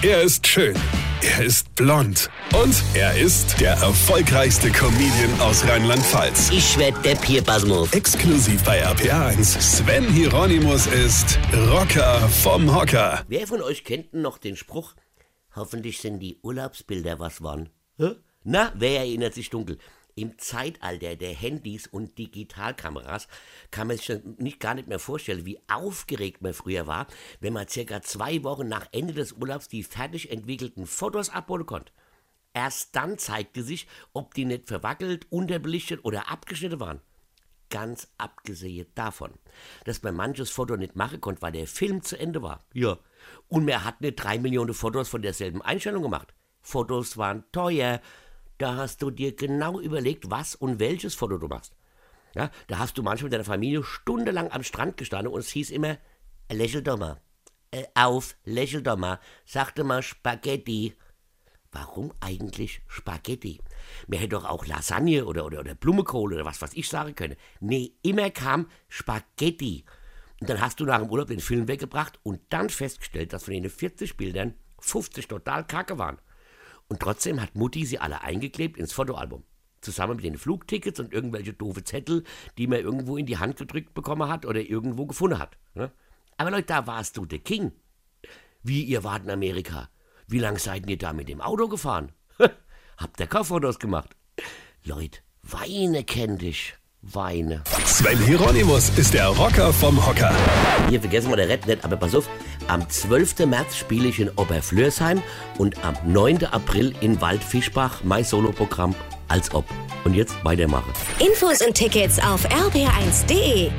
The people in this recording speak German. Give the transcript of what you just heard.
Er ist schön. Er ist blond. Und er ist der erfolgreichste Comedian aus Rheinland-Pfalz. Ich werd der Pierpasmus. Exklusiv bei RPA1. Sven Hieronymus ist Rocker vom Hocker. Wer von euch kennt denn noch den Spruch? Hoffentlich sind die Urlaubsbilder was waren. Hä? Na, wer erinnert sich dunkel? Im Zeitalter der Handys und Digitalkameras kann man sich nicht gar nicht mehr vorstellen, wie aufgeregt man früher war, wenn man circa zwei Wochen nach Ende des Urlaubs die fertig entwickelten Fotos abholen konnte. Erst dann zeigte sich, ob die nicht verwackelt, unterbelichtet oder abgeschnitten waren. Ganz abgesehen davon, dass man manches Foto nicht machen konnte, weil der Film zu Ende war. Ja. Und man hat nicht drei Millionen Fotos von derselben Einstellung gemacht. Fotos waren teuer. Da hast du dir genau überlegt, was und welches Foto du machst. Ja, da hast du manchmal mit deiner Familie stundenlang am Strand gestanden und es hieß immer, lächel doch mal. Äh, auf, lächel doch mal. Sagte mal Spaghetti. Warum eigentlich Spaghetti? Mir hätte doch auch Lasagne oder, oder, oder Blumenkohl oder was weiß ich sagen können. Nee, immer kam Spaghetti. Und dann hast du nach dem Urlaub den Film weggebracht und dann festgestellt, dass von den 40 Bildern 50 total kacke waren. Und trotzdem hat Mutti sie alle eingeklebt ins Fotoalbum. Zusammen mit den Flugtickets und irgendwelche doofe Zettel, die man irgendwo in die Hand gedrückt bekommen hat oder irgendwo gefunden hat. Ne? Aber Leute, da warst du der King. Wie, ihr wart in Amerika? Wie lang seid ihr da mit dem Auto gefahren? Habt ihr Kauffotos gemacht? Leute, Weine kenn dich. Weine. Sven Hieronymus ist der Rocker vom Hocker. Hier vergessen wir der Red nicht, aber pass auf, am 12. März spiele ich in Oberflörsheim und am 9. April in Waldfischbach mein Soloprogramm als ob. Und jetzt weitermachen. Infos und Tickets auf rb1.de.